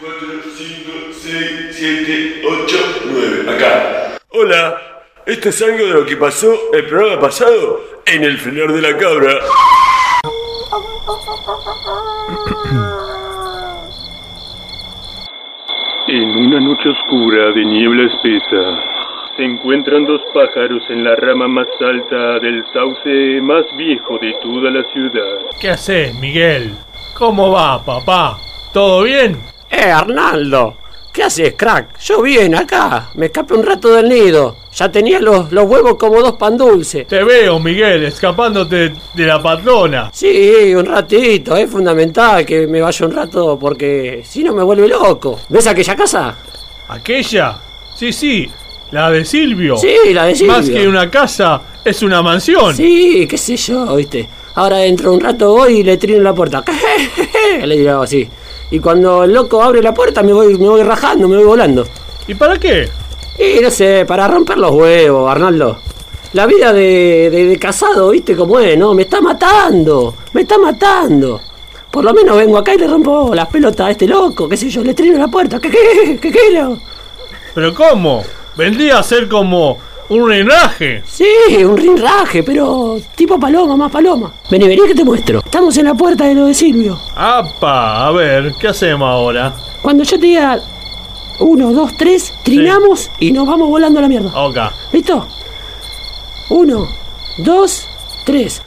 4, 5, 6, 7, 8, 9. Acá. Hola. Esto es algo de lo que pasó el programa pasado en el frenar de la cabra. En una noche oscura de niebla espesa, se encuentran dos pájaros en la rama más alta del sauce más viejo de toda la ciudad. ¿Qué haces, Miguel? ¿Cómo va, papá? ¿Todo bien? Eh, Arnaldo, ¿qué haces, crack? Yo bien acá, me escapé un rato del nido. Ya tenía los, los huevos como dos pan dulces. Te veo, Miguel, escapándote de la patrona. Sí, un ratito, es fundamental que me vaya un rato porque si no me vuelve loco. ¿Ves aquella casa? ¿Aquella? Sí, sí, la de Silvio. Sí, la de Silvio. Más que una casa, es una mansión. Sí, qué sé yo, viste. Ahora dentro de un rato voy y le trino la puerta. le digo así. Y cuando el loco abre la puerta me voy, me voy rajando, me voy volando. ¿Y para qué? Y no sé, para romper los huevos, Arnaldo. La vida de, de, de casado, viste cómo es, ¿no? Me está matando, me está matando. Por lo menos vengo acá y le rompo las pelotas a este loco, qué sé yo, le trino la puerta. ¿Qué qué? ¿Qué quiero? ¿Pero cómo? Vendría a ser como un rinraje. Sí, un rinraje, pero tipo paloma, más paloma. Vení, vení que te muestro. Estamos en la puerta de lo de Silvio. ¡Apa! A ver, ¿qué hacemos ahora? Cuando yo te diga uno, dos, tres, trinamos y nos vamos volando a la mierda. Ok. ¿Listo? Uno, dos, tres.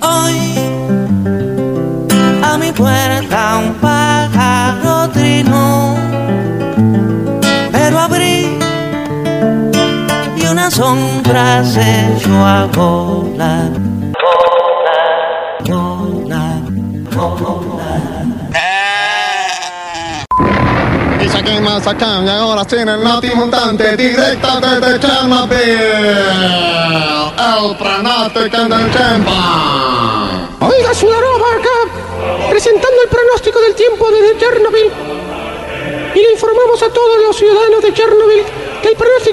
Hoy a mi puerta un y una sombra se echó a volar. Volar, volar, volar. Y ahora sí en el Noti Mutante directa desde Chernobyl. El pronóstico del tiempo. Oiga, Sudarova acá, presentando el pronóstico del tiempo desde Chernobyl. Y le informamos a todos los ciudadanos de Chernobyl que el pronóstico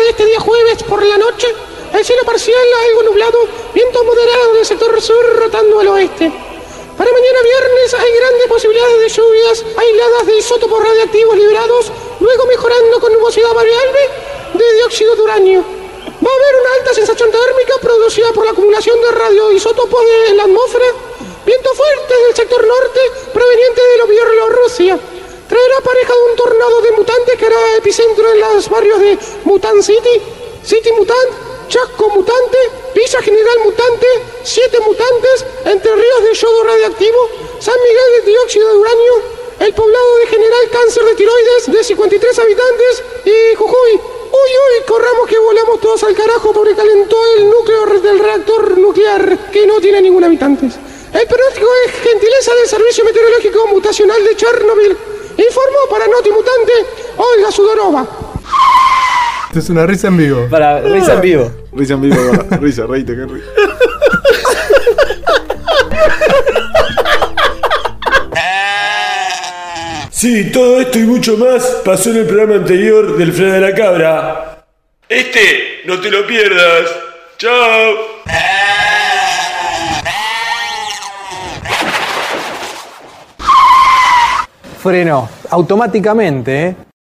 de este día jueves por la noche, el cielo parcial algo nublado, viento moderado del sector sur rotando al oeste. Para mañana viernes hay grandes posibilidades de lluvias aisladas de isótopos radiactivos liberados, luego mejorando con nubosidad variable de dióxido de uranio. Va a haber una alta sensación térmica producida por la acumulación de radioisótopos de- la atmósfera, viento fuerte del sector norte proveniente de lo Bielorrusia. Pareja de un tornado de mutantes que hará epicentro en los barrios de Mutant City, City Mutant, Chasco Mutante, Villa General Mutante, Siete Mutantes, Entre Ríos de Yodo Radiactivo, San Miguel de Dióxido de Uranio, el poblado de General Cáncer de Tiroides de 53 habitantes y Jujuy. Uy, uy, corramos que volamos todos al carajo porque calentó el núcleo del reactor nuclear que no tiene ningún habitante. El pronóstico es gentileza del Servicio Meteorológico Mutacional de Chernobyl. Informó para Noti Mutante Olga Sudorova. Esto es una risa en vivo. Para risa en vivo. Risa en vivo, risa, reíte, que risa. Sí, todo esto y mucho más pasó en el programa anterior del Frenar de la Cabra. Este, no te lo pierdas. Chao. Freno automáticamente, ¿eh?